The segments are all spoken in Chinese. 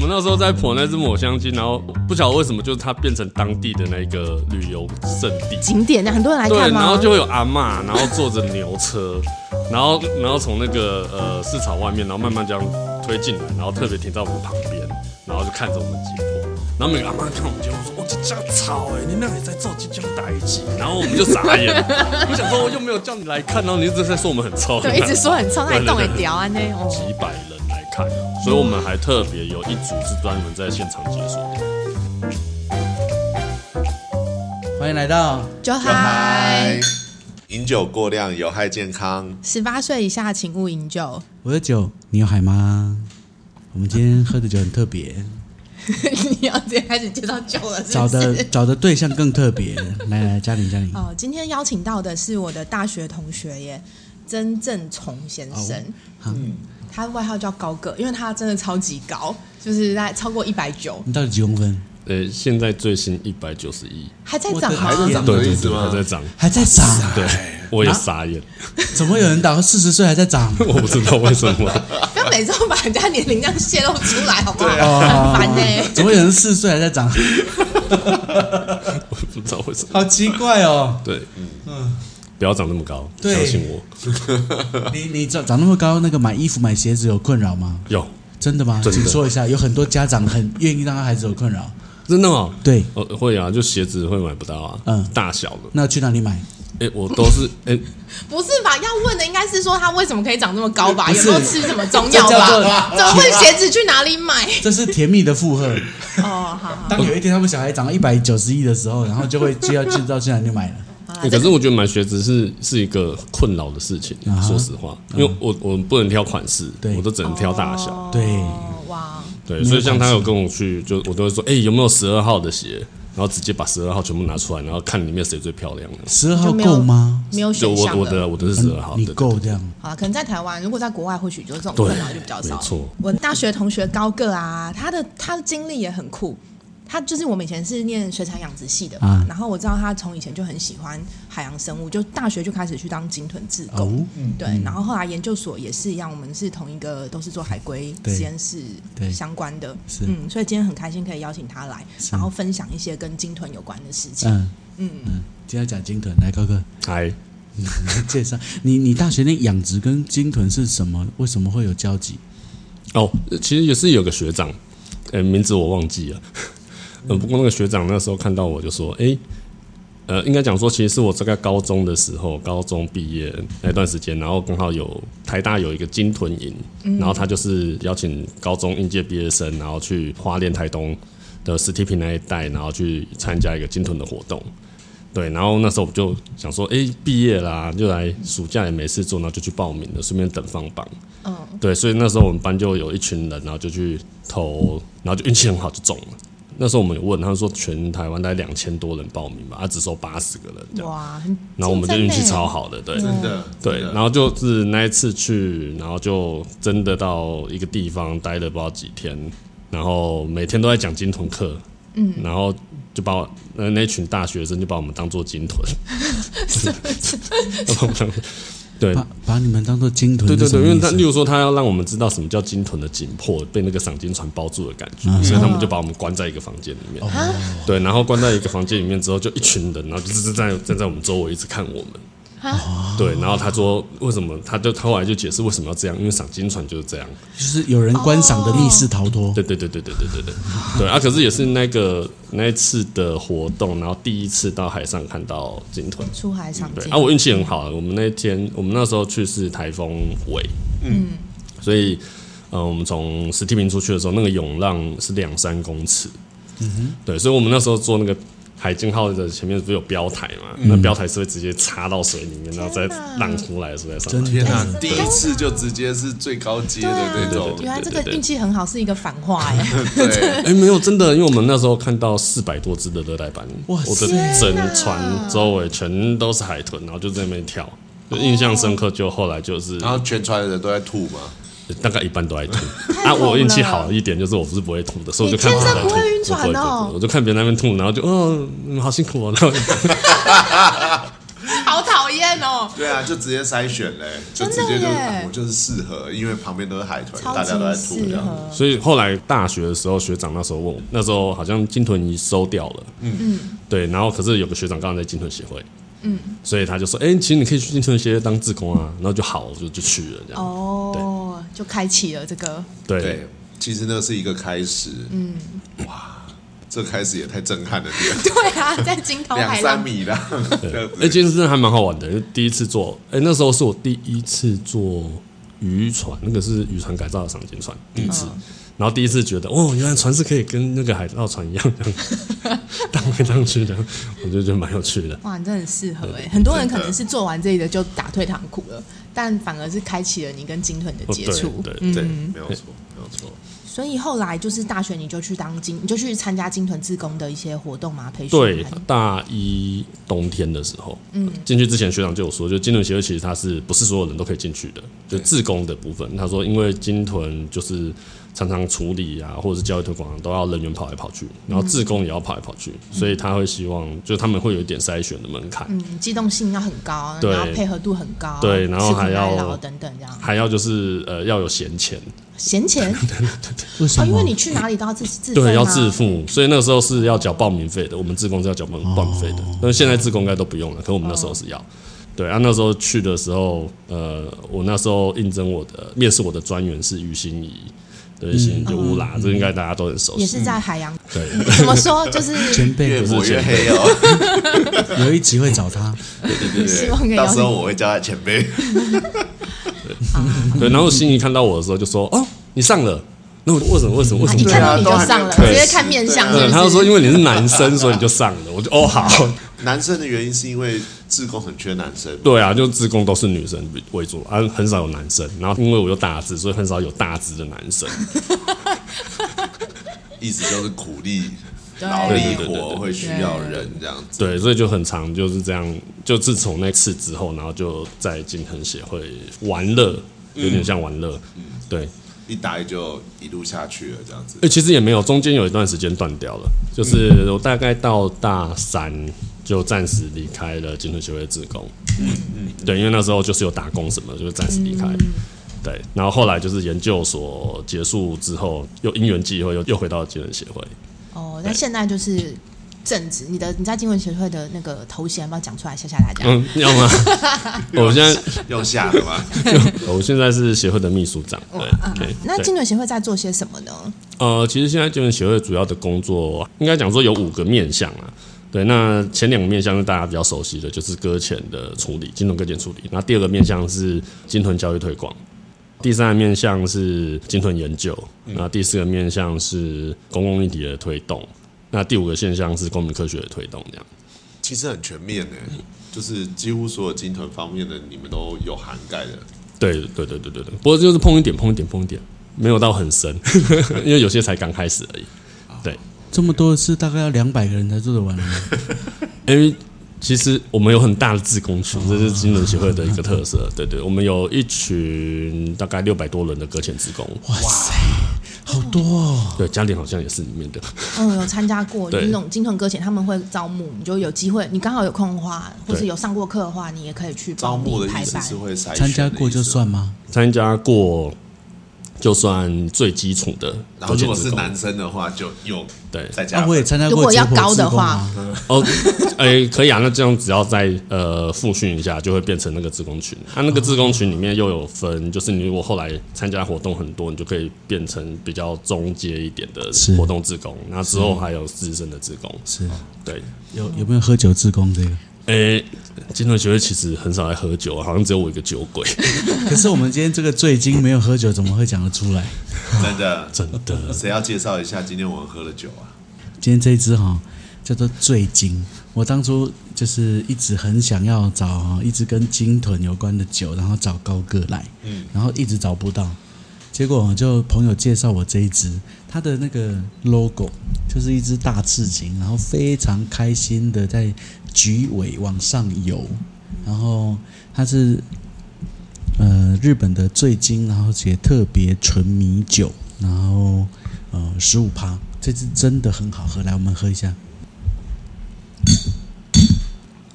们那时候在婆那只抹香鲸，然后不晓得为什么，就是它变成当地的那个旅游胜地。景点呢，很多人来对，看对？然后就会有阿嬷，然后坐着牛车，然后然后从那个呃市场外面，然后慢慢这样推进来，然后特别停在我们旁边，然后就看着我们击破。然后每个阿妈看我们节目说：“哇，这家吵哎，你那里在做即将打一集。”然后我们就傻眼，我想说我又没有叫你来看，然后你一直在说我们很臭，对，一直说很臭，那动也屌啊那。哦，几百人来看，所以我们还特别有一组是专门在现场解说的。欢迎来到酒海，饮酒过量有害健康。十八岁以下请勿饮酒。我的酒，你有海吗？我们今天喝的酒很特别，你要直接开始介绍酒了，找的？找的对象更特别。来来，嘉玲嘉玲，哦，今天邀请到的是我的大学同学耶，曾正崇先生。好，他外号叫高个，因为他真的超级高，就是在超过一百九，你到底几公分？呃，现在最新一百九十一，还在涨吗？还在涨对对对，的意思吗还在涨，还在涨？对，我也傻眼，怎么有人到四十岁还在涨？我不知道为什么。不要每次都把人家年龄这样泄露出来，好不好？烦呢。怎么有人四十岁还在涨？我不知道为什么。好奇怪哦！对，嗯，不要长那么高，对相信我。你你长长那么高，那个买衣服买鞋子有困扰吗？有真的吗？真的请说一下，有很多家长很愿意让他孩子有困扰。真的哦，对，呃，会啊，就鞋子会买不到啊，嗯大小的，那去哪里买？哎，我都是哎，不是吧？要问的应该是说他为什么可以长这么高吧？有没有吃什么中药吧？怎么会鞋子去哪里买？这是甜蜜的负荷。哦，好好。当有一天他们小孩长到一百九十一的时候，然后就会就要知道去哪里买了。可是我觉得买鞋子是是一个困扰的事情说实话，因为我我不能挑款式对，我都只能挑大小。哦对哇，对，所以像他有跟我去，就我都会说，哎，有没有十二号的鞋？然后直接把十二号全部拿出来，然后看里面谁最漂亮。十二号够吗？没有就选项我我的我的是十二号，你对够这样？好了，可能在台湾，如果在国外，或许就是这种对困扰就比较少。没错我大学同学高个啊，他的他的经历也很酷。他就是我们以前是念水产养殖系的嘛，啊。然后我知道他从以前就很喜欢海洋生物，就大学就开始去当鲸豚志工。哦，对，然后后来研究所也是一样，我们是同一个都是做海龟对。实验室对相关的，是。嗯，所以今天很开心可以邀请他来，然后分享一些跟鲸豚有关的事情。嗯。嗯，嗯，今天要讲鲸豚，来高哥。嗨，介绍你你大学那养殖跟鲸豚是什么？为什么会有交集？哦，其实也是有个学长，呃，名字我忘记了。呃，不过那个学长那时候看到我就说，哎、呃，应该讲说，其实是我这个高中的时候，高中毕业那段时间，然后刚好有台大有一个金屯营，然后他就是邀请高中应届毕业生，然后去花莲、台东的实体平那一带，然后去参加一个金屯的活动。对，然后那时候我就想说，哎，毕业啦，就来暑假也没事做，然后就去报名了，顺便等放榜。嗯，对，所以那时候我们班就有一群人，然后就去投，然后就运气很好就中了。那时候我们有问，他们说全台湾大概两千多人报名吧，他只收八十个人这样，哇，很然后我们就运气超好的，对，真的，对，然后就是那一次去，然后就真的到一个地方待了不知道几天，然后每天都在讲金豚课，嗯，然后就把我那那群大学生就把我们当做金豚，把 我们当对。把把你们当做鲸豚对对对，因为他例如说他要让我们知道什么叫鲸豚的紧迫，被那个赏金船包住的感觉，嗯。所以他们就把我们关在一个房间里面，啊。对，然后关在一个房间里面之后，就一群人，然后就是在站在我们周围一直看我们。啊对，然后他说为什么？他就他后来就解释为什么要这样，因为赏金船就是这样。就是有人观赏的密室逃脱。对对对对对对对对对啊！可是也是那个那一次的活动，然后第一次到海上看到鲸豚。出海赏金对啊，我运气很好，我们那天我们那时候去是台风尾，嗯，所以呃，我们从史蒂平出去的时候，那个涌浪是两三公尺，嗯哼，对，所以我们那时候坐那个海鲸号的前面不是有标台嘛，那标台是会直接插到水里面，然后再浪出来的时候再上来。天啊！第一次就直接是最高阶的那种，原来这个运气很好，是一个反话哎。对，哎、没有，真的，因为我们那时候看到四百多只的热带斑，哇我的整船周围全都是海豚，然后就在那边跳，就印象深刻。就后来就是然后全船的人都在吐嘛，大概一半都爱吐太啊，我运气好一点，就是我不是不会吐的，所以我就看别人在吐，天生不会晕我船哦。我就看别人那边吐，然后就哦，好辛苦哦，然后 好讨厌哦，对啊，就直接筛选嘞，就真的直接就啊我就是适合，因为旁边都是海豚，大家都在吐这样。所以后来大学的时候，学长那时候问我，那时候好像金豚仪收掉了，嗯。嗯。对，然后可是有个学长刚好在金豚协会，嗯，所以他就说，哎、其实你可以去金豚协会当志工啊，然后就好，就就去了这样，哦，就开启了这个，对对，其实那是一个开始。嗯，哇，这开始也太震撼了点，对啊，在惊涛两骇浪，三米的，这样哎、子其实真的还蛮好玩的，因为第一次坐，哎、那时候是我第一次坐渔船，那个是渔船改造的赏金船，第一次。然后第一次觉得，哦，原来船是可以跟那个海盗船一样这样荡来荡去的，我就觉得蛮有趣的。哇，你真的很适合哎！很多人可能是做完这个就打退堂鼓了，但反而是开启了你跟金豚的接触。哦对对对，嗯，没有错，没有错。所以后来就是大学你就去当金，你就去参加金屯自工的一些活动嘛，培训。对，大一冬天的时候，嗯，进去之前学长就有说，就金屯协会其实它是不是所有人都可以进去的，就自工的部分。他说，因为金屯就是常常处理啊，或者是教育推广都要人员跑来跑去，然后自工也要跑来跑去，所以他会希望，就他们会有一点筛选的门槛，嗯，机动性要很高，对。然后配合度很高，对然后还要等等这样。还要就是呃要有闲钱，闲钱？哦，为什么？因为你去哪里都要自己自费对，要自付，所以那个时候是要缴报名费的。我们自工是要缴报报名费的，但是现在自工应该都不用了，可我们那时候是要。对啊，那时候去的时候，呃，我那时候应征我的面试我的专员是于心怡，对，心怡就乌拉，这应该大家都很熟悉。也是在海洋，对，怎么说？就是前辈越抹越黑哦，有一集会找他，对对希望可以对，到时候我会叫他前辈。对，然后心怡看到我的时候就说：“哦，你上了。”那我为什么为什么为什么？这样？一看到你就上了，直接看面相，是对，他就说：“？因为你是男生，所以你就上了。”我就哦好，男生的原因是因为自贡很缺男生，对啊，就自贡都是女生为主，啊，很少有男生。然后因为我又大只，所以很少有大只的男生。意思就是苦力、对劳力活会需要人这样子。对，所以就很长就是这样。就自从那次之后，然后就在金恒协会玩乐，有点像玩乐。对，一待就一路下去了这样子哎、。其实也没有，中间有一段时间断掉了。就是我大概到大三就暂时离开了金腾协会的职工。嗯嗯，对，因为那时候就是有打工什么，就是暂时离开。对，然后后来就是研究所结束之后，又因缘际会又又回到金融协会。哦，那现在就是正职，你的你在金文协会的那个头衔要不要讲出来，谢谢大家。嗯，要吗？我现在要下了吗？我现在是协会的秘书长。对，对啊那对金文协会在做些什么呢？呃，其实现在金融协会主要的工作，应该讲说有五个面向啊。对，那前两个面向是大家比较熟悉的，就是搁浅的处理，金融搁浅处理。那第二个面向是金屯教育推广，第三个面向是金屯研究，那第四个面向是公共议题的推动，那第五个现象是公民科学的推动，这样。其实很全面诶，就是几乎所有金屯方面的你们都有涵盖的。对对对对对对，不过就是碰一点碰一点碰一点，没有到很深，因为有些才刚开始而已。对，这么多是大概要两百个人才做得完吗？因为其实我们有很大的自工群，这是金融协会的一个特色。对对，我们有一群大概六百多人的搁浅职工，哇塞，好多哦！对，嘉玲好像也是里面的。嗯，有参加过，对那种金屯搁浅，他们会招募，你就有机会，你刚好有空的话，或是有上过课的话，你也可以去招报募的意思名排班。是会筛选的参加过就算吗？参加过就算最基础的然后如果。是男生的话，就有对，啊，再加分。我也参加如果要高的话哦，哎，可以啊，那这样只要再呃复训一下，就会变成那个自工群。它、那个自工群里面又有分，就是你如果后来参加活动很多，你就可以变成比较中阶一点的活动自工。那之后还有资深的自工，是对。有有没有喝酒自工这个？诶，金团学会其实很少来喝酒，好像只有我一个酒鬼，可是我们今天这个醉金没有喝酒，怎么会讲得出来？真的，真的。谁要介绍一下今天我们喝的酒啊？今天这一支哈叫做醉金，我当初就是一直很想要找哈一支跟金豚有关的酒，然后找高哥来，嗯，然后一直找不到，结果就朋友介绍我这一支，它的那个 logo 就是一只大刺青，然后非常开心的在菊尾往上游，然后它是呃日本的醉精，然后且特别纯米酒，然后呃十五趴，这支真的很好喝，来我们喝一下。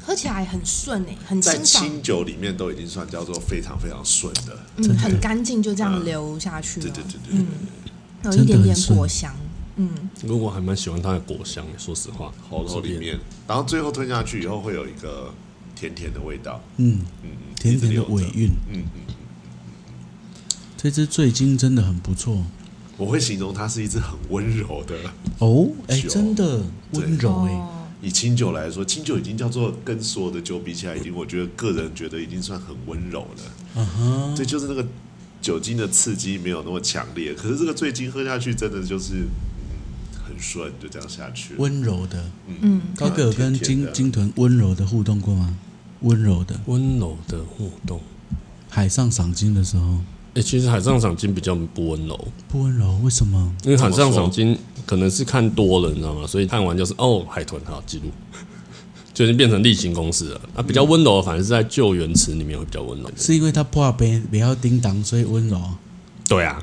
喝喝起来很顺诶、很在清爽，清酒里面都已经算叫做非常非常顺的。嗯，很干净，就这样流下去了。对对对对，嗯，有一点点果香。嗯，如果我还蛮喜欢它的果香，说实话，喉咙里面，然后最后吞下去以后会有一个甜甜的味道。嗯，嗯，甜甜的尾韵。嗯嗯，这支醉金真的很不错我会形容它是一支很温柔的。哦，哎，真的温柔以清酒来说，清酒已经叫做跟所有的酒比起来，已经我觉得个人觉得已经算很温柔了。嗯哼，这就是那个酒精的刺激没有那么强烈，可是这个醉精喝下去真的就是、嗯、很顺，就这样下去了。温柔的。嗯，高哥有跟金金豚温柔的互动过吗？温柔的，温柔的互动。海上赏金的时候哎、其实海上赏金比较不温柔，不温柔，为什么？因为海上赏金可能是看多了，你知道吗？所以看完就是哦，海豚好记录，就已经变成例行公事了。啊，比较温柔的反而是在救援池里面会比较温柔。是因为他破杯不要叮当，所以温柔。对啊，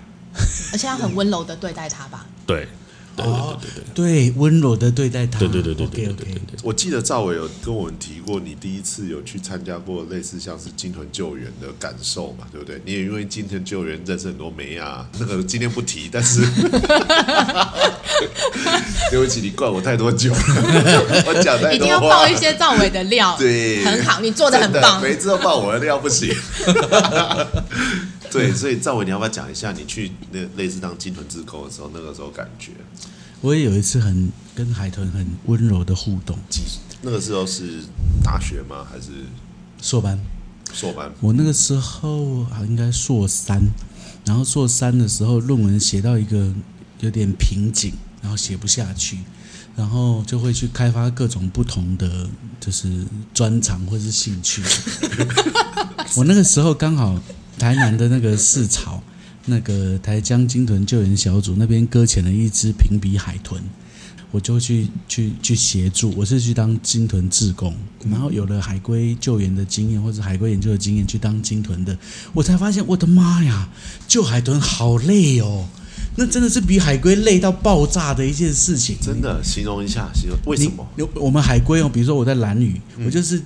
而且他很温柔的对待他吧。对，对对对对对。对，温柔的对待他。对对对对对对对。对，我记得赵伟有跟我们提过，你第一次有去参加过类似像是金屯救援的感受嘛，对不对？你也因为金屯救援认识很多梅啊，那个今天不提，但是 对不起，你灌我太多酒了，我讲太一定要爆一些赵伟的料，对，很好，你做的很棒。每次都爆我的料不行。对，所以赵伟，你要不要讲一下你去那类似当金豚自工的时候，那个时候感觉？我也有一次很跟海豚很温柔的互动，几那个时候是大学吗？还是硕班。硕班？我那个时候啊，应该硕三，然后硕三的时候，论文写到一个有点瓶颈，然后写不下去，然后就会去开发各种不同的就是专长或是兴趣。我那个时候刚好台南的那个市草，那个台江鲸豚救援小组那边搁浅了一只平鼻海豚。我就去去去协助，我是去当鲸豚志工，然后有了海龟救援的经验或者海龟研究的经验，去当鲸豚的，我才发现我的妈呀，救海豚好累哦，那真的是比海龟累到爆炸的一件事情。真的，形容一下，形容为什么？你有我们海龟哦，比如说我在蓝屿，我就是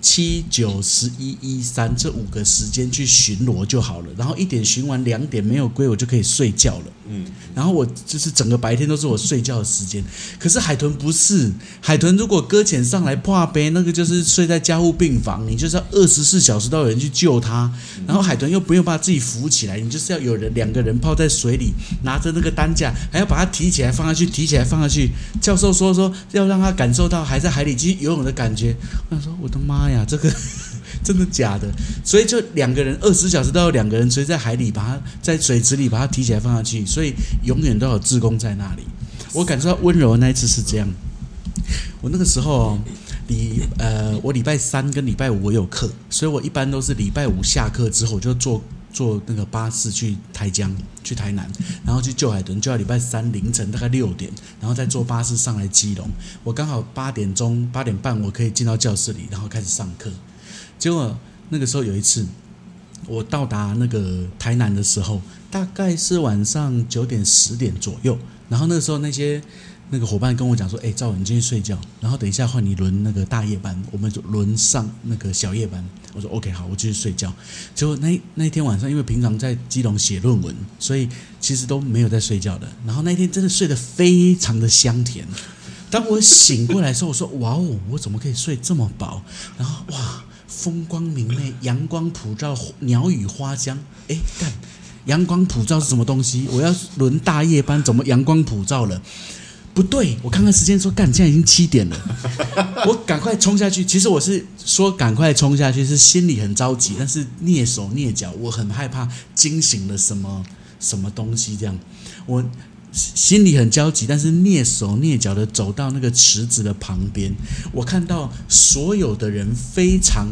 七九十一一三这五个时间去巡逻就好了，然后一点巡完两点没有龟，我就可以睡觉了。嗯，然后我就是整个白天都是我睡觉的时间。可是海豚不是，海豚如果搁浅上来破杯，那个就是睡在加护病房，你就是要二十四小时都有人去救它。然后海豚又不用把自己浮起来，你就是要有人两个人泡在水里，拿着那个担架，还要把它提起来放下去，提起来放下去。教授说说要让他感受到还在海里继续游泳的感觉。我想说我的妈哎呀，这个真的假的？所以就两个人二十小时都有两个人所以在海里把它在水池里把它提起来放下去，所以永远都有志工在那里。我感受到温柔的那一次是这样。我那个时候哦礼呃，我礼拜三跟礼拜五我有课，所以我一般都是礼拜五下课之后就做坐那个巴士去台江去台南，然后去救海豚，就要礼拜三凌晨大概六点，然后再坐巴士上来基隆。我刚好八点钟八点半我可以进到教室里，然后开始上课。结果那个时候有一次，我到达那个台南的时候，大概是晚上九点十点左右。然后那个时候那些那个伙伴跟我讲说：“哎，赵文，你进去睡觉，然后等一下换你轮那个大夜班，我们就轮上那个小夜班。”我说：“OK，好，我继续睡觉。”结果那那一天晚上，因为平常在基隆写论文，所以其实都没有在睡觉的。然后那一天真的睡得非常的香甜。当我醒过来的时候，我说：“哇哦，我怎么可以睡这么饱？”然后哇。风光明媚，阳光普照，鸟语花香。哎，干，阳光普照是什么东西？我要轮大夜班，怎么阳光普照了？不对，我看看时间说，干，现在已经七点了，我赶快冲下去。其实我是说赶快冲下去，是心里很着急，但是蹑手蹑脚，我很害怕惊醒了什么什么东西。这样，我心里很焦急，但是蹑手蹑脚的走到那个池子的旁边，我看到所有的人非常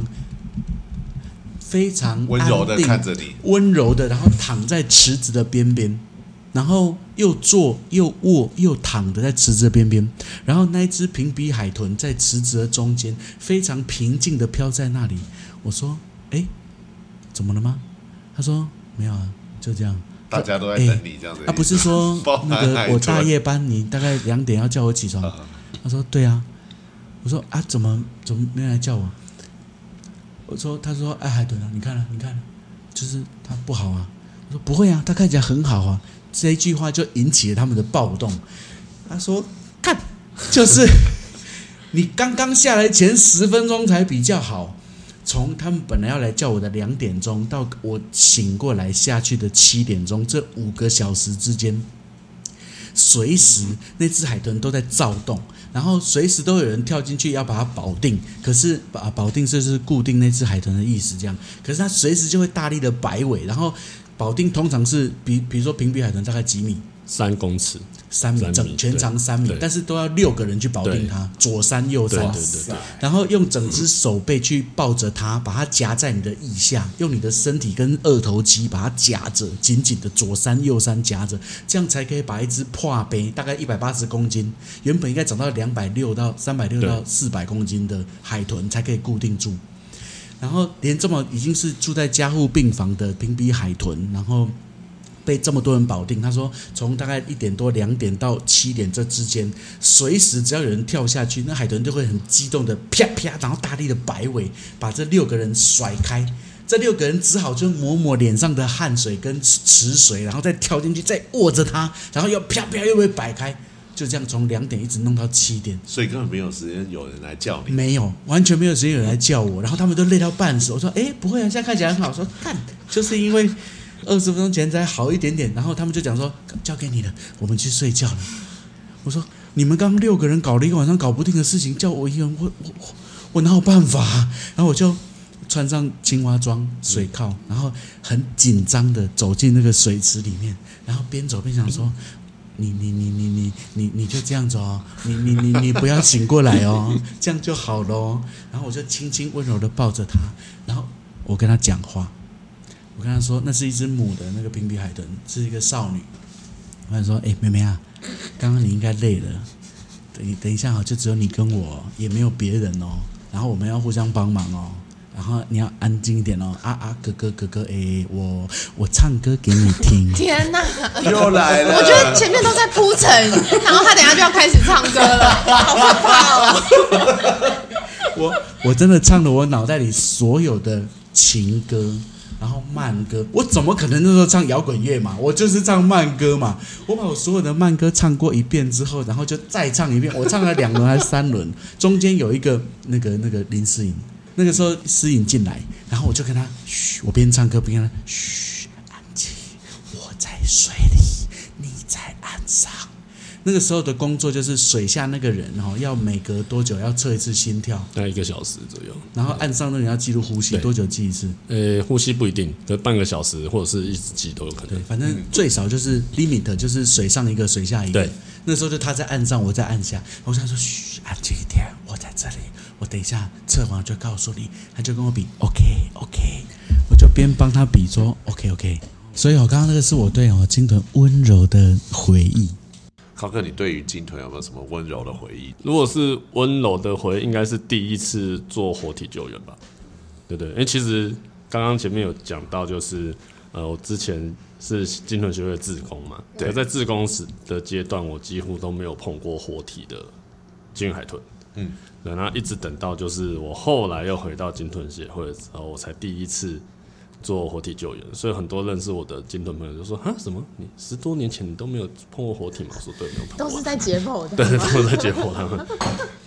非常温柔的定看着你，温柔的，然后躺在池子的边边，然后又坐又卧又躺的在池子的边边，然后那一只平鼻海豚在池子的中间，非常平静的飘在那里。我说：“哎，怎么了吗？”他说：“没有啊，就这样。”大家都在等你这样子。他、不是说那个 我大夜班，你大概两点要叫我起床。啊 他说：“对啊。”我说啊，怎么怎么没人来叫我？我说，他说，哎，海豚啊，你看了，你看了，就是他不好啊。我说不会啊，他看起来很好啊。这一句话就引起了他们的暴动。他说，看，就是 你刚刚下来前十分钟才比较好。从他们本来要来叫我的两点钟到我醒过来下去的七点钟，这五个小时之间，随时那只海豚都在躁动，然后随时都有人跳进去要把它保定。可是把保定就是固定那只海豚的意思，这样。可是它随时就会大力的摆尾，然后保定通常是比比如说平比海豚大概几米，三公尺，三米三米整全长三米，但是都要六个人去保定它，左三右三，对对对对，然后用整只手背去抱着它，把它夹在你的腋下，用你的身体跟二头肌把它夹着，紧紧的左三右三夹着，这样才可以把一只破杯大概一百八十公斤，原本应该长到两百六到三百六到四百公斤的海豚才可以固定住。然后连这么已经是住在加护病房的平比海豚，然后被这么多人保定。他说，从大概一点多、两点到七点这之间，随时只要有人跳下去，那海豚就会很激动的啪啪，然后大力的摆尾，把这六个人甩开。这六个人只好就抹抹脸上的汗水跟池水，然后再跳进去，再握着它，然后又啪啪又被摆开，就这样从两点一直弄到七点。所以根本没有时间有人来叫你。没有，完全没有时间有人来叫我，然后他们都累到半死。我说：“哎，不会啊，现在看起来很好。”我说：“ 看，就是因为二十分钟前才好一点点。”然后他们就讲说：“交给你了，我们去睡觉了。”我说：“你们刚六个人搞了一个晚上搞不定的事情，叫我一个人，我我我我哪有办法、啊？”然后我就穿上青蛙装、水铐，然后很紧张的走进那个水池里面，然后边走边想说。你你你你你你你就这样子哦，你你你你不要醒过来哦，这样就好了哦。然后我就轻轻温柔的抱着她，然后我跟她讲话，我跟她说那是一只母的那个平比海豚，是一个少女。我跟她说，哎、妹妹啊，刚刚你应该累了，等等一下哦，就只有你跟我，也没有别人哦。然后我们要互相帮忙哦。然后你要安静一点哦，啊啊，哥哥哥哥，哎，我我唱歌给你听。天哪！又来了，我觉得前面都在铺陈，然后他等下就要开始唱歌了，好可怕哦！我我真的唱了我脑袋里所有的情歌，然后慢歌，我怎么可能那时候唱摇滚乐嘛？我就是唱慢歌嘛。我把我所有的慢歌唱过一遍之后，然后就再唱一遍。我唱了两轮还是三轮，中间有一个那个那个林思颖，那个时候思颖进来，然后我就跟他嘘，我边唱歌边跟他嘘，安静，我在水里，你在岸上。那个时候的工作就是水下那个人哦，要每隔多久要测一次心跳，大概一个小时左右。然后岸上那人要记录呼吸，多久记一次？呃，呼吸不一定，可半个小时或者是一直记都有可对，能。反正最少就是 limit，就是水上一个，水下一个对。那时候就他在岸上，我在岸下。我想说，嘘，安静一点，我在这里，我等一下测完就告诉你。他就跟我比，OK OK，我就边帮他比说 OK OK。所以我刚刚那个是我对哦金豚温柔的回忆。考哥，你对于金豚有没有什么温柔的回忆？如果是温柔的回，应该是第一次做活体救援吧，对不对？因为其实刚刚前面有讲到，就是呃，我之前是金豚学会的志工嘛，对对，在志工时的阶段，我几乎都没有碰过活体的金鱼海豚，嗯，对，然后一直等到就是我后来又回到金豚协会的时候，我才第一次做活体救援，所以很多认识我的金豚朋友就说：“啊，什么？你十多年前你都没有碰过活体吗？”我说：“对，没有碰过。”都是在解剖的，对，都在解剖他们，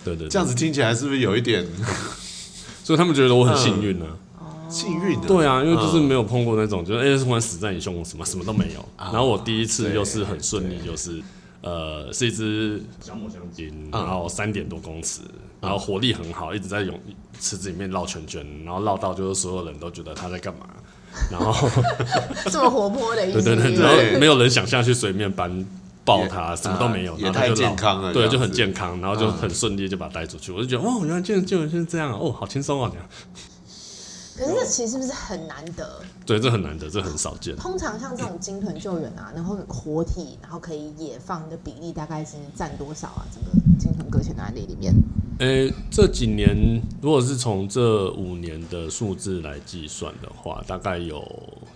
对对，对这样子听起来是不是有一点 所以他们觉得我很幸运呢、幸运的？对啊，因为就是嗯没有碰过那种，就是哎，突然死在你胸口，什么什么都没有。然后我第一次又是很顺利，就是呃，是一只小抹香鲸，然后三点多公尺，然后活力很好，一直在泳池子里面绕圈圈，然后绕到就是所有人都觉得他在干嘛。然后，这么活泼的意思。对对对，然后没有人想下去水面搬抱它，什么都没有，也太然后他就绕健康了对，就很健康，然后就很顺利就把它带出去。我就觉得，哦，原来救救援是这样啊，哦，好轻松啊，这样。可是这其实是不是很难得？对，这很难得，这很少见。通常像这种鲸豚救援啊，然后活体，然后可以野放的比例大概是占多少啊？整个鲸豚搁浅的案例里面，诶、这几年如果是从这五年的数字来计算的话，大概有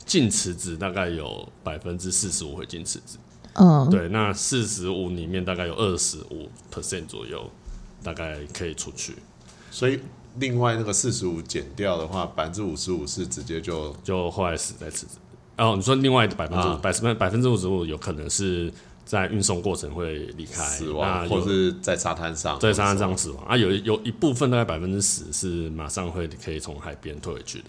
进池子，大概有百分之四十五会进池子。嗯，对，那四十五里面大概有二十五 percent 左右大概可以出去，所以另外那个四十五减掉的话，百分之五十五是直接就就后来死在池子。哦，你说另外的百分之百分百分之五十五有可能是在运送过程会离开死亡，或是在沙滩上，在沙滩上死亡啊，有有一部分大概百分之十是马上会可以从海边退回去的。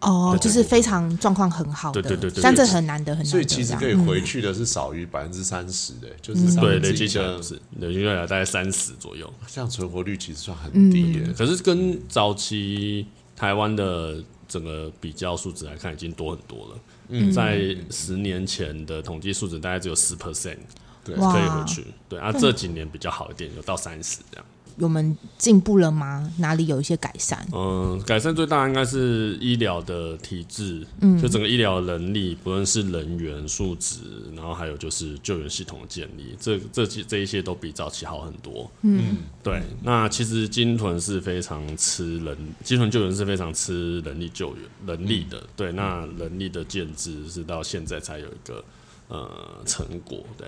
哦，就是非常状况很好的，对对对对像这很难得很难得，所以其实可以回去的是少于百分之三十的，就是嗯对，累积起来，是累积起来大概三十左右。这样存活率其实算很嗯低耶。可是跟早期台湾的整个比较数值来看，已经多很多了。嗯，在十年前的统计数值大概只有十 percent 对。可以回去，对啊，这几年比较好一点，有到三十这样。我们进步了吗？哪里有一些改善？嗯，改善最大应该是医疗的体制，嗯，就整个医疗能力，不论是人员素质，然后还有就是救援系统的建立，这这几这一些都比早期好很多。嗯，对。那其实金屯是非常吃人，金屯救援是非常吃人力救援能力的。对，那人力的建制是到现在才有一个呃成果，对，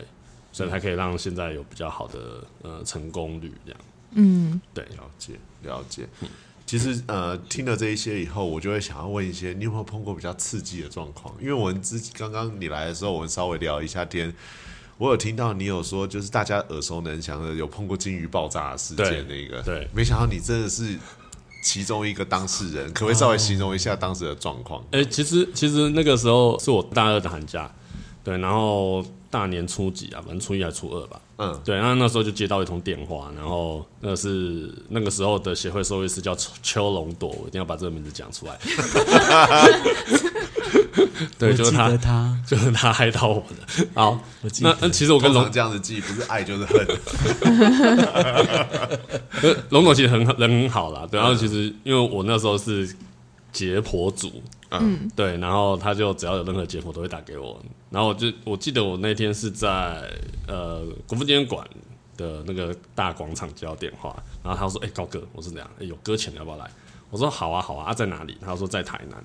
所以才可以让现在有比较好的呃成功率这样。嗯，对，了解了解。其实呃，听了这一些以后，我就会想要问一些，你有没有碰过比较刺激的状况？因为我们之刚刚你来的时候，我们稍微聊一下天，我有听到你有说，就是大家耳熟能详的有碰过金鱼爆炸的事件那个，对没想到你真的是其中一个当事人，可不可以稍微形容一下当时的状况？哎、其实其实那个时候是我大二的寒假，对，然后大年初几啊，反正初一还是初二吧，嗯，对，那那时候就接到一通电话，然后那是那个时候的协会兽医师叫邱邱龙朵，我一定要把这个名字讲出来。对，就是他，他，就是他害到我的。好，我记得那那其实我跟龙这样子记，不是爱就是恨。呃 龙总其实很人很好啦，对，然后其实因为我那时候是解剖组，嗯，对，然后他就只要有任何结果都会打给我，然后我就我记得我那天是在呃国父纪念馆的那个大广场接到电话，然后他说：“哎、高哥，我是这样，哎、有搁浅要不要来？”我说：“好啊，好啊，啊在哪里？”他说：“在台南。”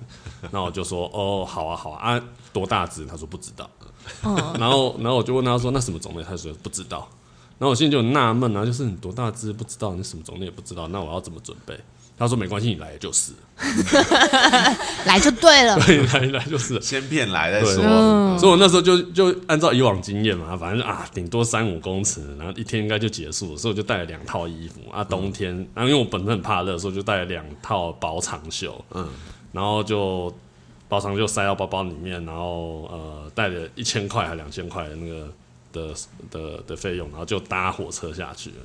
那我就说：“哦，好啊，好啊，啊多大只？”他说：“不知道。”然后然后我就问他说：“那什么种类？”他说：“不知道。”然后我心里就很纳闷啊，就是你多大只不知道，你什么种类也不知道，那我要怎么准备？他说：“没关系，你来就是了，来就对了。对，来来就是了。”先骗来再对说。所以我那时候就就按照以往经验嘛，反正啊顶多三五公尺，然后一天应该就结束了，所以我就带了两套衣服啊，冬天，然后因为我本身很怕热，所以就带了两套薄长袖，嗯，然后就薄长袖塞到包包里面，然后呃带了一千块还两千块的那个的的的费用，然后就搭火车下去了。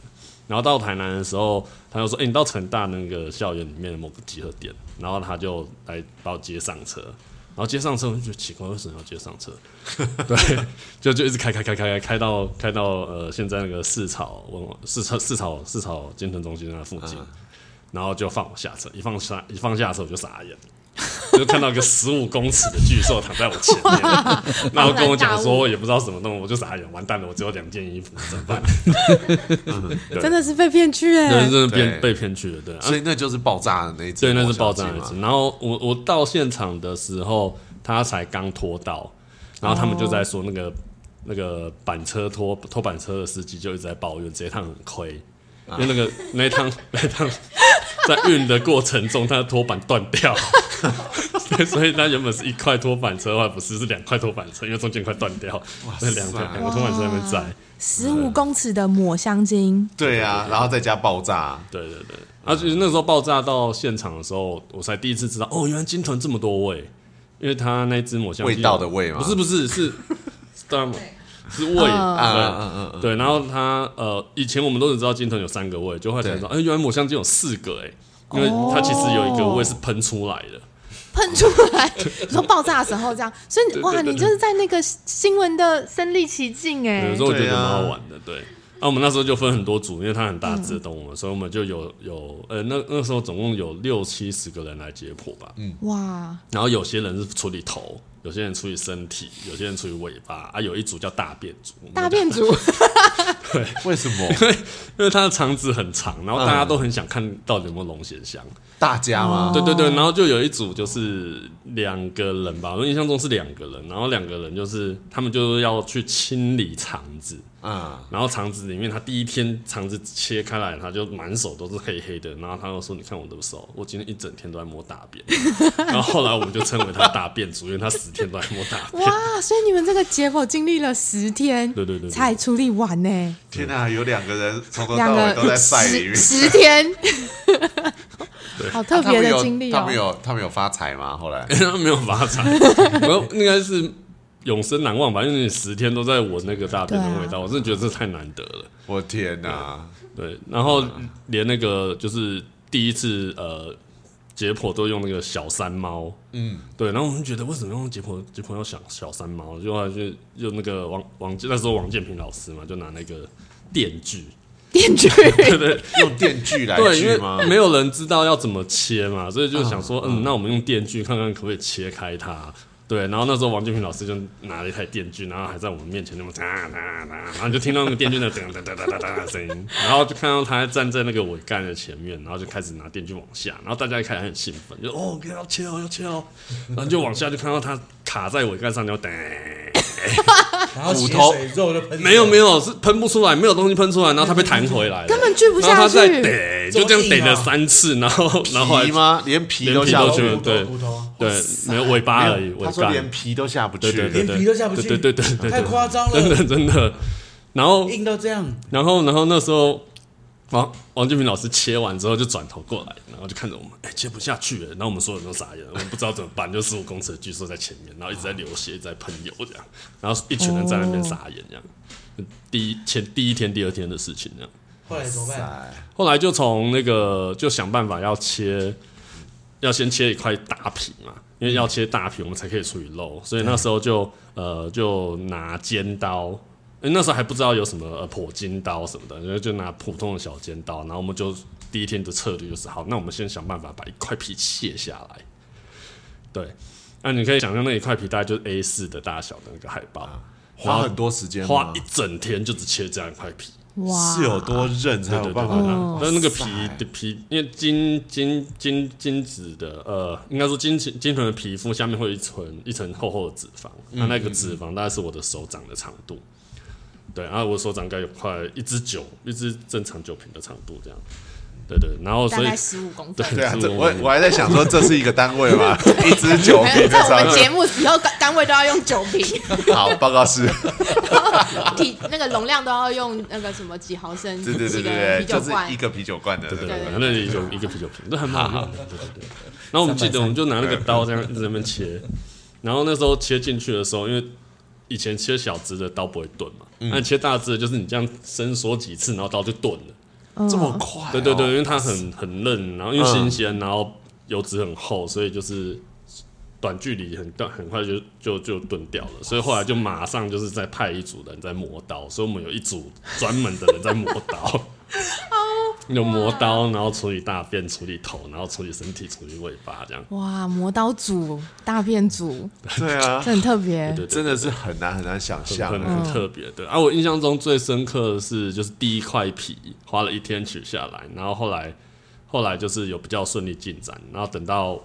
然后到台南的时候，他就说：“哎、你到成大那个校园里面的某个集合点。”然后他就来把我接上车。然后接上车，我就觉得奇怪，为什么要接上车？对，就就一直开开开开开开到开到呃现在那个市草文市草市草市草健身中心那附近，然后就放我下车，一放下一放下车我就傻眼，就看到一个十五公尺的巨兽躺在我前面，然后跟我讲说也不知道什么东西，我就傻眼，完蛋了，我只有两件衣服怎么办？对。真的是被骗去哎、真的真的对被骗去了，对、啊，所以那就是爆炸的那一次，对，那是爆炸的那次。然后我我到现场的时候，他才刚拖到，然后他们就在说那个、那个板车拖拖板车的司机就一直在抱怨这一趟很亏，因为那个那一趟那一趟在运的过程中，他的托板断掉。对，所以他原本是一块托板车，后来不是是两块拖板车，因为中间快断掉，那两块两个托板车在那边载。十五公尺的抹香鲸，对啊，然后再加爆炸，对对对，啊，就是那时候爆炸到现场的时候，我才第一次知道，哦，原来金豚这么多味，因为它那只抹香味道的味吗？不是不是是，当然是胃，嗯。嗯嗯嗯，对。对，然后它呃，以前我们都只知道金豚有三个胃，就后来才知道，哎，原来抹香鲸有四个，哎，因为它其实有一个胃是喷出来的，喷出来，你说爆炸的时候这样，所以哇，对对你就是在那个新闻的身临其境哎、有时候我觉得蛮好玩的，对。那、我们那时候就分很多组，因为它很大只的动物嘛，所以我们就有有呃，那那时候总共有六七十个人来解剖吧，嗯哇，然后有些人是处理头，有些人出于身体，有些人出于尾巴，啊，有一组叫大便组，大便族，为什么？因为它的肠子很长，然后大家都很想看到底有没有龙涎香。大家吗？对对对，然后就有一组就是两个人吧，我印象中是两个人，然后两个人就是他们就是要去清理肠子，嗯，然后肠子里面，他第一天肠子切开来，他就满手都是黑黑的。然后他又说：“你看我的手，我今天一整天都在摸大便。”然后后来我们就称为他大便族，因为他十天都在摸大便。哇，所以你们这个解剖经历了十天，对对对对才处理完呢，天哪，有两个人从头两个到尾都在赛里十面。十天，好特别的经历他们哦。有他们有发财吗？后来 他没有发财，我应该是永生难忘吧，因为你十天都在闻那个大便的味道，我真的觉得这太难得了。我天哪！对，然后连那个就是第一次呃解剖都用那个小山猫，嗯，对，然后我们觉得为什么用解剖解剖要小小山猫，就后来就用那个王王那时候王建平老师嘛，就拿那个电锯，电锯，对对 用电锯来对，因为锯吗？没有人知道要怎么切嘛，所以就想说，嗯，那我们用电锯看看可不可以切开它。对，然后那时候王建平老师就拿了一台电锯，然后还在我们面前那么哒哒哒，然后就听到那个电锯的噔噔噔噔噔噔的声音，然后就看到他站在那个尾干的前面，然后就开始拿电锯往下，然后大家一开始很兴奋，就哦，要切哦，要切哦，然后就往下就看到他卡在尾干上，就哒，然后骨头肉就喷没有没有是喷不出来，没有东西喷出来，然后他被弹回来了，根本锯不下然后他再去。逮，就这样逮了三次，然后然后？连皮连都下去皮都去了。对骨头啊对，没有尾巴而已，尾他说干。连皮都下不去。对对对连皮都下不去对对对太夸张了真的真的。然后硬到这样，然后然后那时候王王俊平老师切完之后就转头过来，然后就看着我们，哎，切不下去了。然后我们所有人都傻眼了，我们不知道怎么办，就十五公尺的巨兽在前面，然后一直在流血，一直在喷油这样，然后一群人在那边傻眼这样。第一前第一天第二天的事情这样。后来怎么办？哎后来就从那个就想办法要切，要先切一块大皮嘛，因为要切大皮我们才可以处理肉，所以那时候就呃就拿尖刀，因为那时候还不知道有什么呃破金刀什么的，然后就拿普通的小尖刀，然后我们就第一天的策略就是好，那我们先想办法把一块皮切下来，对。那你可以想象那一块皮大概就是 A 四的大小的那个海报，花很多时间，花一整天就只切这样一块皮，哇，是有多韧才有办法对对对哦但是那个皮的皮，因为金金金金子的呃，应该说金金豚的皮肤下面会有一层一层厚厚的脂肪，那那个脂肪大概是我的手掌的长度。对，然后我手掌该有快一只酒，一只正常酒瓶的长度这样。对对，然后所以大概十五公分。对啊，这我我我还在想说这是一个单位吗？一支酒瓶在我。们节目以后单位都要用酒瓶，好，报告师，体那个容量都要用那个什么几毫升，对对对几个对对，啤酒罐就是一。个啤酒罐的。对对对，对那里有一个啤酒瓶，都还蛮好用的。对对对。然后我们记得我们就拿那个刀这样一直在那边切，然后那时候切进去的时候，因为以前切小只的刀不会钝嘛，那你切大只的，就是你这样伸缩几次，然后刀就钝了。这么快哦？对对对，因为它很很嫩，然后因为新鲜，然后油脂很厚，所以就是短距离很短很快就就就炖掉了，所以后来就马上就是在派一组人在磨刀，所以我们有一组专门的人在磨刀。有磨刀，然后处理大便、处理头，然后处理身体、处理尾巴，这样。哇，磨刀组、大便组，对啊，这很特别对。对对，真的是很难很难想象很。很特别的。啊，我印象中最深刻的是，就是第一块皮花了一天取下来，然后后来后来就是有比较顺利进展，然后等到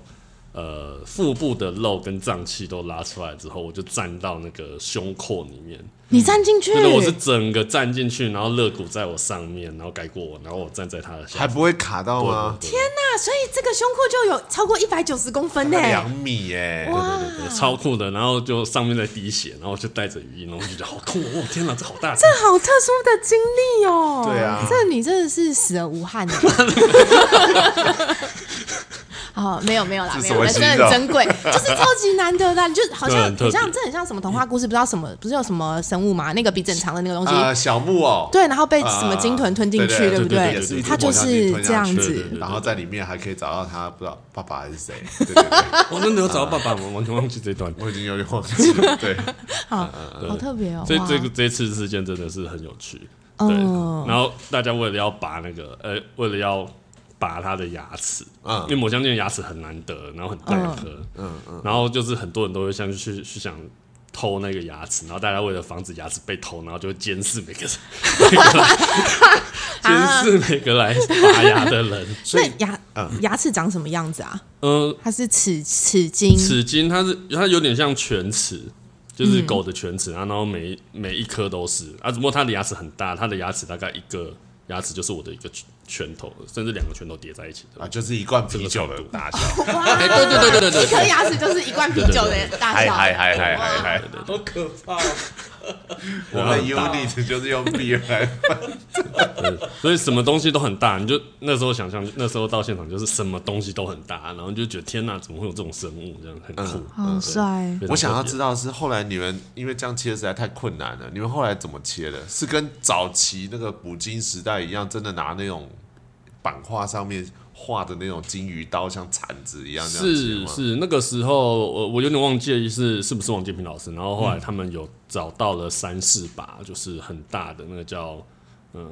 呃腹部的肉跟脏器都拉出来之后，我就站到那个胸廓里面，你站进去，就是我是整个站进去，然后肋骨在我上面，然后盖过我，然后我站在他的下。还不会卡到吗？天哪所以这个胸廓就有超过一百九十公分呢。两米耶！哇对对对，超酷的。然后就上面在滴血，然后就带着雨衣，然后我就觉得好酷哦！天哪，这好大。这好特殊的经历哦。对啊这你真的是死而无憾的。哦，没有没有啦，这没有，那真的很珍贵，就是超级难得的就好像对很像，这很像什么童话故事，不知道什么，不是有什么生物嘛？那个鼻子很长的那个东西，啊，小木偶，对，然后被什么鲸豚吞进去，对对不对它就是这样子然后在里面还可以找到他，不知道爸爸还是谁。对对对，我真的有找到爸爸，我完全忘记这段。我已经有点忘记了。对，好，好特别哦。所以这个这次事件真的是很有趣，对。嗯然后大家为了要拔那个，呃，为了要拔他的牙齿，嗯因为抹香鲸的牙齿很难得，然后很大颗，嗯嗯，然后就是很多人都会想去去想偷那个牙齿，然后大家为了防止牙齿被偷，然后就会监视每个人，监视每个来拔牙的人。所以牙牙齿长什么样子啊？嗯，它是齿齿茎，齿茎它是它有点像犬齿，就是狗的犬齿啊，然后每每一颗都是啊，只不过它的牙齿很大，它的牙齿大概一个牙齿就是我的一个拳拳头，甚至两个拳头叠在一起的啊，就是一罐啤酒的大小，哎，对对对对对一颗，牙齿就是一罐啤酒的大小。嗨嗨嗨嗨嗨嗨！好可怕、我们 unit 就是用 B 来，对所以什么东西都很大，你就那时候想象，那时候到现场就是什么东西都很大，然后你就觉得天哪，怎么会有这种生物，这样很酷。好帅！我想要知道是后来你们因为这样切实在太困难了，你们后来怎么切的？是跟早期那个捕鲸时代一样，真的拿那种板画上面画的那种金鱼刀，像铲子一样这样？是是，那个时候我我有点忘记是是不是王建平老师，然后后来他们有找到了三四把，就是很大的那个叫呃，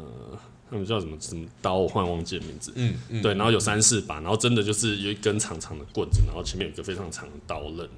他们叫什么什么刀，我忽然忘记了名字。嗯嗯，对，然后有三四把，然后真的就是有一根长长的棍子，然后前面有一个非常长的刀刃。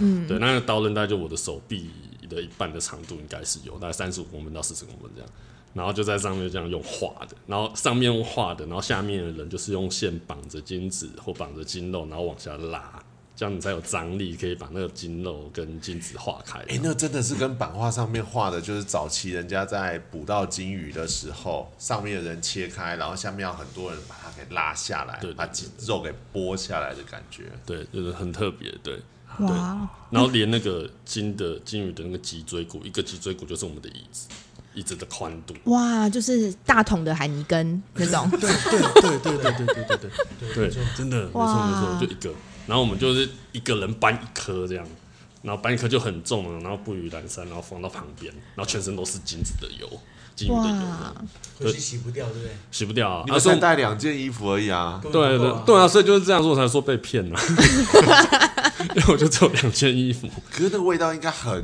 嗯，对，那个刀刃大概就我的手臂的一半的长度，应该是有大概三十五公分到四十公分这样。然后就在上面这样用画的，然后上面用画的，然后下面的人就是用线绑着金子或绑着金肉，然后往下拉，这样你才有张力，可以把那个筋肉跟金子化开。哎、那真的是跟版画上面画的，就是早期人家在捕到金鱼的时候，上面的人切开，然后下面要很多人把它给拉下来，对对把金肉给剥下来的感觉。对，就是很特别，对。哇，然后连那个金的金鱼的那个脊椎骨，一个脊椎骨就是我们的椅子，椅子的宽度。哇，就是大桶的海泥根那种。对对对对对对对对对对，真的没错没错，就一个。然后我们就是一个人搬一颗这样，然后搬一颗就很重了，然后不予阑珊，然后放到旁边，然后全身都是金子的油，金鱼的油这哇样，回去洗不掉，对不对？洗不掉啊。你们啊所以才带两件衣服而已啊！对对对啊，所以就是这样说才说被骗了，因为我就只有两件衣服。可是那个味道应该很，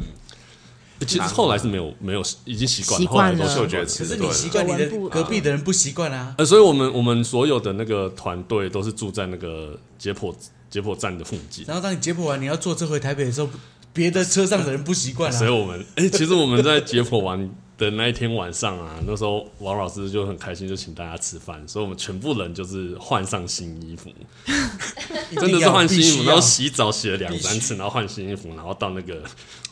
其实后来是没有没有已经习惯了，习惯了。后来都嗅觉可吃对是你习惯，你的隔壁的人不习惯啊。呃，所以我们我们所有的那个团队都是住在那个解剖解剖站的附近，然后当你解剖完，你要坐车回台北的时候，别的车上的人不习惯啊。所以我们 哎、其实我们在解剖完的那一天晚上啊，那时候王老师就很开心，就请大家吃饭，所以我们全部人就是换上新衣服，真的是换新衣服，然后洗澡洗了两三次，然后换新衣服，然后到那个，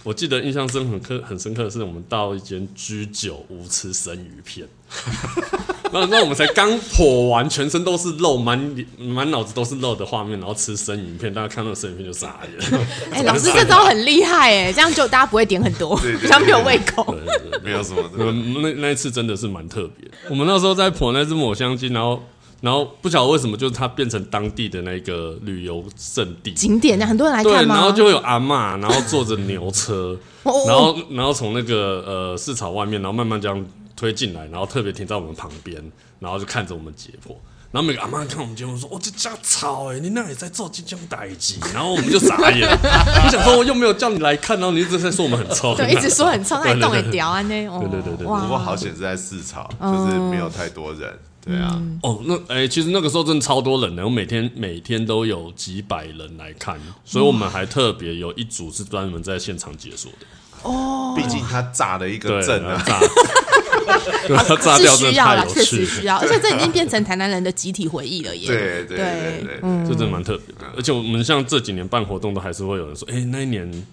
我记得印象深很刻很深刻的是，我们到一间居酒屋吃生鱼片。然后那我们才刚剖完，全身都是肉，满脸满脑子都是肉的画面，然后吃生鱼片，大家看到生鱼片就傻眼。哎，老师 这招很厉害哎，这样就大家不会点很多，比较没有胃口。没有什么那那一次真的是蛮特别。我们那时候在剖那只抹香鲸，然后然后不晓得为什么，就是它变成当地的那个旅游胜地。景点很多人来，看吗？然后就会有阿嬷，然后坐着牛车，哦然后然后从那个呃市场外面，然后慢慢这样推进来，然后特别停在我们旁边，然后就看着我们解剖。然后每个阿妈看我们节目说：“哦，这家吵哎，你那里在做这种代志？”然后我们就傻眼，我想说我又没有叫你来看，然后你一直在说我们很臭，对，一直说很臭，那你动也对对对屌啊那。哦对对对对不过好险是在市场，就是没有太多人。对啊，哦，那哎、其实那个时候真的超多人的，我每天每天都有几百人来看，所以我们还特别有一组是专门在现场解说的。哦毕竟他炸了一个对，阵啊，炸，对，他炸是掉真的需要啦，太有确实，需要，而且这已经变成台南人的集体回忆了耶。对对对对嗯这真的蛮特别的。而且我们像这几年办活动，都还是会有人说，哎、那一年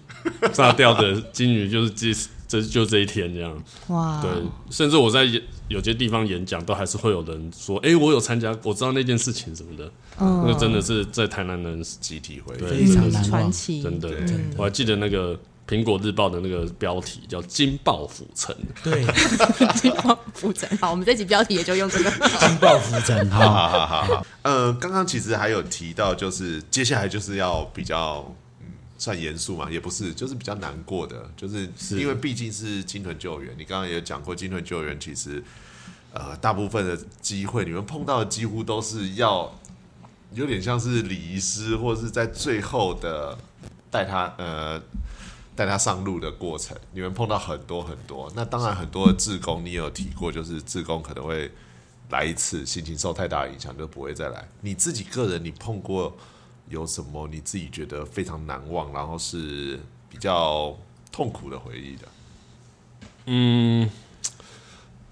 炸掉的 金鱼就是这这就这一天这样。哇，对，甚至我在演有些地方演讲，都还是会有人说，哎、我有参加，我知道那件事情什么的。嗯那个真的是在台南人集体回对忆。非常难。传奇，真的，我还记得那个苹果日报的那个标题叫“金爆府城对，金爆浮沉。好，我们这集标题也就用这个。金爆浮沉哈。哈哈哈哈。呃，刚刚其实还有提到，就是接下来就是要比较。嗯算严肃嘛，也不是，就是比较难过的，就是因为毕竟是金豚救援。你刚刚也讲过，金豚救援其实呃大部分的机会，你们碰到的几乎都是要有点像是礼仪师，或者是在最后的带他呃带他上路的过程，你们碰到很多很多。那当然很多的志工，你有提过，就是志工可能会来一次，心情受太大影响就不会再来。你自己个人，你碰过有什么你自己觉得非常难忘，然后是比较痛苦的回忆的？”。嗯，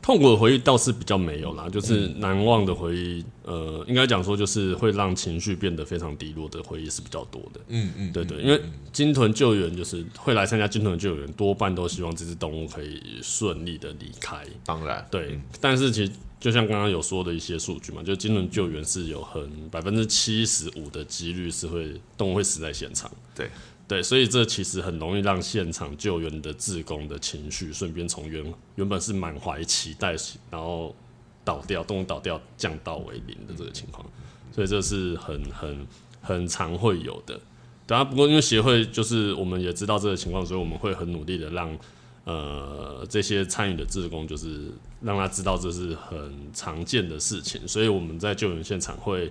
痛苦的回忆倒是比较没有啦，就是难忘的回忆，呃，应该讲说就是会让情绪变得非常低落的回忆是比较多的。嗯嗯，对对，因为金豚救援就是会来参加金豚救援，多半都希望这只动物可以顺利的离开。当然，对，但是其实就像刚刚有说的一些数据嘛，就金豚救援是有很百分之七十五的几率是会动物会死在现场。对对，所以这其实很容易让现场救援的志工的情绪顺便从原原本是满怀期待，然后倒掉，动物倒掉，降到为零的这个情况，所以这是很很很常会有的。当然，不过因为协会就是我们也知道这个情况，所以我们会很努力的让呃这些参与的志工，就是让他知道这是很常见的事情，所以我们在救援现场会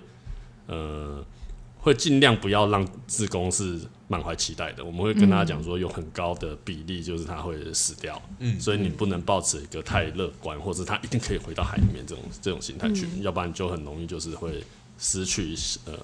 呃。会尽量不要让自宫是满怀期待的，我们会跟大家讲说，有很高的比例就是他会死掉，嗯，所以你不能抱持一个太乐观，或者他一定可以回到海里面这种这种心态去，要不然就很容易就是会失去呃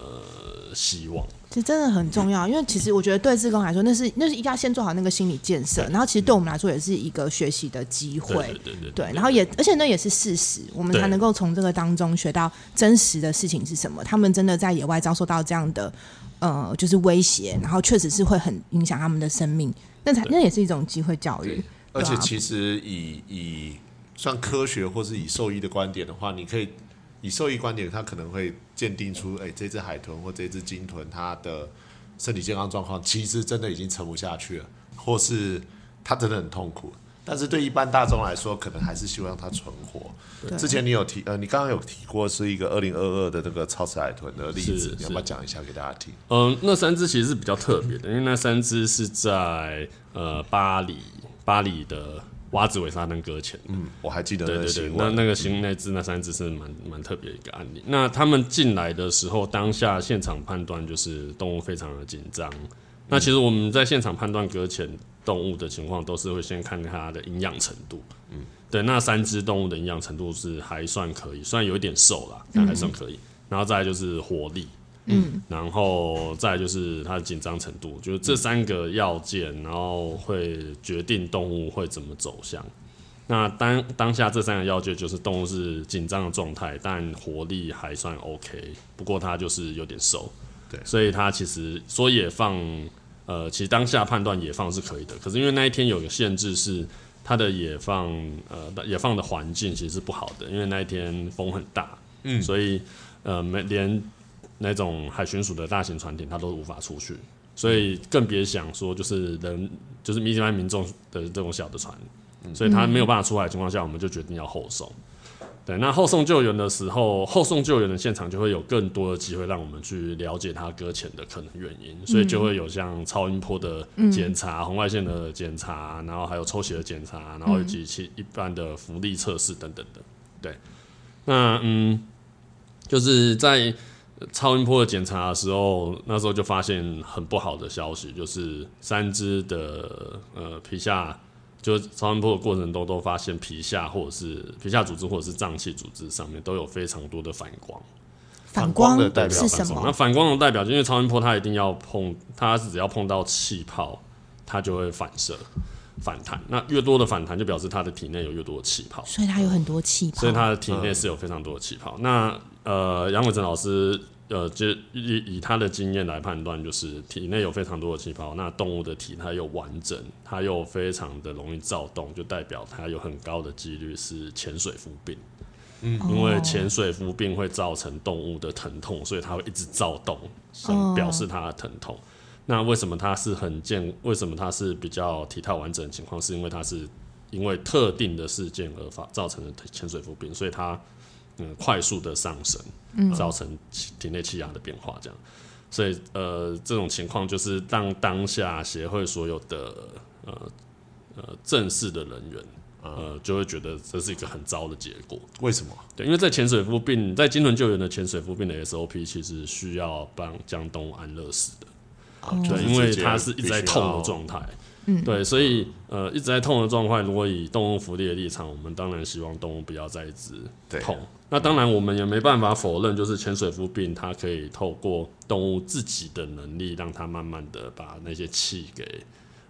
希望。其实真的很重要，因为其实我觉得对志工来说，那是那是一定要先做好那个心理建设，然后其实对我们来说也是一个学习的机会，对对对对，然后也而且那也是事实，我们才能够从这个当中学到真实的事情是什么。他们真的在野外遭受到这样的呃就是威胁，然后确实是会很影响他们的生命，那才那也是一种机会教育。而且其实以以算科学或是以兽医的观点的话，你可以。以兽医观点，他可能会鉴定出，哎，这只海豚或这只鲸豚，它的身体健康状况其实真的已经撑不下去了，或是它真的很痛苦。但是对一般大众来说，可能还是希望它存活。之前你有提，呃，你刚刚有提过是一个二零二二的那个超齿海豚的例子，你要不要讲一下给大家听？嗯，那三只其实是比较特别的，因为那三只是在呃巴黎，巴黎的。蛙子尾沙灯搁浅，嗯，我还记得，对对对，那那个新那只那三只是蛮蛮特别一个案例。那他们进来的时候，当下现场判断就是动物非常的紧张。那其实我们在现场判断搁浅动物的情况，都是会先看它的营养程度。嗯，对，那三只动物的营养程度是还算可以，虽然有一点瘦啦，但还算可以。然后再来就是活力。嗯，然后再就是它的紧张程度，就是这三个要件，然后会决定动物会怎么走向。那当当下这三个要件就是动物是紧张的状态，但活力还算 OK，不过它就是有点瘦，对，所以它其实说野放，呃，其实当下判断野放是可以的，可是因为那一天有个限制是它的野放，呃，野放的环境其实是不好的，因为那一天风很大，嗯，所以呃，没连。那种海巡署的大型船艇，它都无法出去，所以更别想说就是人，就是一般民众的这种小的船，所以它没有办法出海的情况下，我们就决定要后送。对，那后送救援的时候，后送救援的现场就会有更多的机会让我们去了解它搁浅的可能原因，所以就会有像超音波的检查、红外线的检查，然后还有抽血的检查，然后以及其一般的浮力测试等等的。对，那嗯，就是在。超音波的检查的时候，那时候就发现很不好的消息，就是三只的呃皮下，就是超音波的过程中都发现皮下或者是皮下组织或者是脏器组织上面都有非常多的反光。反光的代表什么？那反光的代表，因为超音波它一定要碰，它只要碰到气泡，它就会反射反弹。那越多的反弹，就表示它的体内有越多的气泡。所以它有很多气泡。所以它的体内是有非常多的气泡。那呃，杨伟成老师，呃，就以以他的经验来判断，就是体内有非常多的气泡，那动物的体态又完整，它又非常的容易躁动，就代表它有很高的几率是潜水肤病。嗯，因为潜水肤病会造成动物的疼痛，所以它会一直躁动，想表示它的疼痛。那为什么它是很健？为什么它是比较体态完整的情况？是因为它是因为特定的事件而发造成的潜水肤病，所以它。嗯，快速的上升，造成体内气压的变化，这样，所以呃，这种情况就是让当下协会所有的呃呃正式的人员呃就会觉得这是一个很糟的结果。为什么？对，因为在潜水夫病，在金轮救援的潜水夫病的 SOP，其实需要帮江东安乐死的，对，因为他是一直在痛的状态。嗯，对，所以呃一直在痛的状况，如果以动物福利的立场，我们当然希望动物不要再一直痛。那当然，我们也没办法否认，就是潜水夫病，它可以透过动物自己的能力，让它慢慢的把那些气给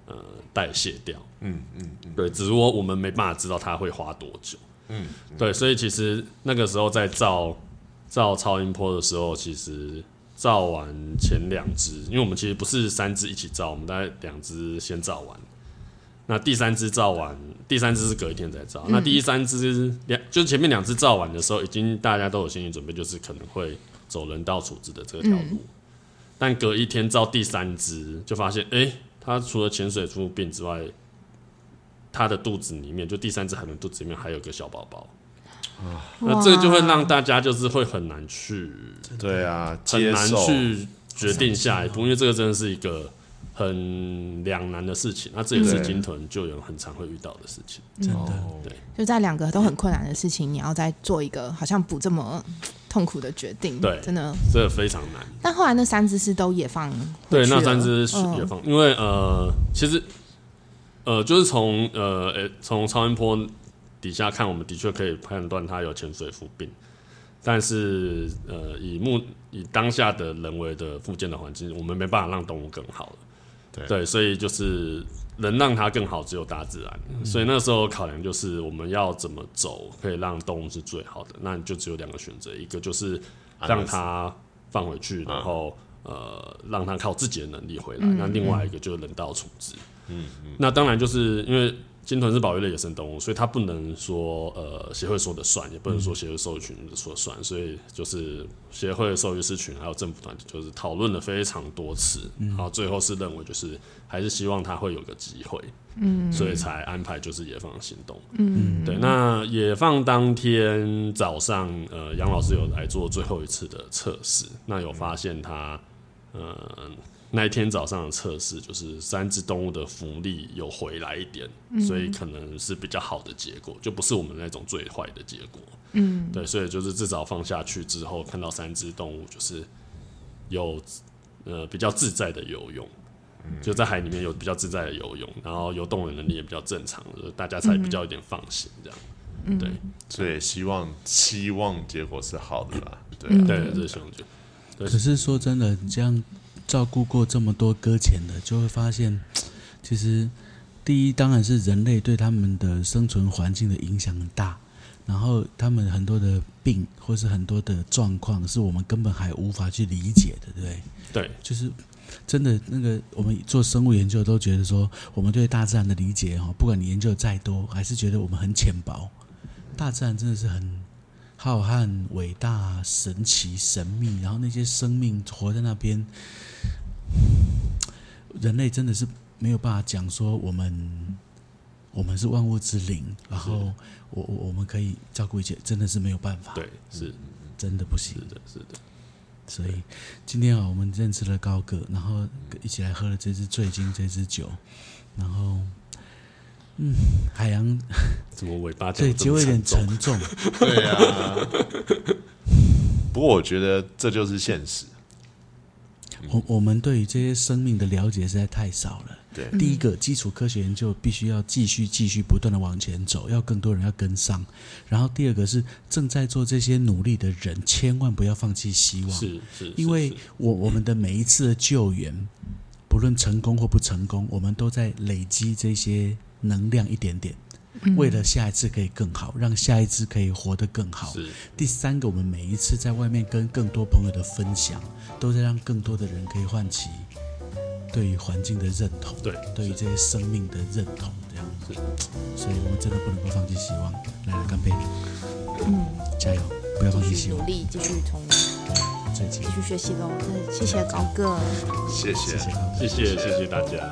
呃代谢掉。嗯嗯，对，只不过我们没办法知道它会花多久。嗯，对，所以其实那个时候在造造超音波的时候，其实造完前两只，因为我们其实不是三只一起造，我们大概两只先造完。那第三只造完，第三只是隔一天再造。那第三只两，就是前面两只造完的时候，已经大家都有心理准备，就是可能会走人道处置的这条路。但隔一天造第三只，就发现，哎，它除了潜水出病之外，它的肚子里面，就第三只海豚肚子里面还有个小宝宝。啊，那这个就会让大家就是会很难去，对啊，很难去决定下一步，因为这个真的是一个。很两难的事情，那这也是金屯就有很常会遇到的事情，真的。对，就在两个都很困难的事情，你要再做一个好像不这么痛苦的决定，对，真的，这非常难。但后来那三只是都也放，对，那三只也放，因为呃，其实呃，就是从呃，诶，从超音波底下看，我们的确可以判断它有潜水浮病。但是，呃，以目以当下的人为的附件的环境，我们没办法让动物更好了。对，所以就是能让它更好，只有大自然。所以那时候考量就是我们要怎么走，可以让动物是最好的。那就只有两个选择，一个就是让它放回去，然后呃，让它靠自己的能力回来。那另外一个就是人道处置。嗯嗯。那当然就是因为。金豚是保育类野生动物，所以它不能说呃协会说的算，也不能说协会兽医群说算，所以就是协会兽医师群还有政府团体就是讨论了非常多次，然后最后是认为就是还是希望它会有个机会，嗯，所以才安排就是野放行动，嗯，对。那野放当天早上，呃，杨老师有来做最后一次的测试，那有发现它，嗯。那一天早上的测试，就是三只动物的浮力有回来一点，所以可能是比较好的结果，就不是我们那种最坏的结果。嗯，对，所以就是至少放下去之后，看到三只动物就是有呃比较自在的游泳，就在海里面有比较自在的游泳，然后游动的能力也比较正常，大家才比较有点放心这样。对，所以希望希望结果是好的啦。对对，这是希望就。可是说真的，你这样。照顾过这么多搁浅的，就会发现，其实第一当然是人类对他们的生存环境的影响很大，然后他们很多的病或是很多的状况，是我们根本还无法去理解的，对不对？对，就是真的那个我们做生物研究都觉得说，我们对大自然的理解哈，不管你研究再多，还是觉得我们很浅薄。大自然真的是很浩瀚、伟大、神奇、神秘，然后那些生命活在那边。人类真的是没有办法讲说我们我们是万物之灵，然后我我我们可以照顾一切，真的是没有办法。对，是真的不行。是的，是的。所以今天啊，我们认识了高哥，然后一起来喝了这支醉金这支酒，然后嗯，海洋怎么尾巴对结尾有点沉重？对啊。不过我觉得这就是现实。我我们对于这些生命的了解实在太少了。对，第一个基础科学研究必须要继续继续不断的往前走，要更多人要跟上。然后第二个是正在做这些努力的人，千万不要放弃希望。是是，因为我我们的每一次的救援，不论成功或不成功，我们都在累积这些能量一点点。为了下一次可以更好，让下一次可以活得更好。第三个，我们每一次在外面跟更多朋友的分享，都在让更多的人可以唤起对于环境的认同，对，对于这些生命的认同，这样子。所以我们真的不能够放弃希望。来，干杯！嗯，加油，不要放弃希望，努力继续从对，继续学习喽。谢谢高哥，谢谢，谢谢，谢谢大家。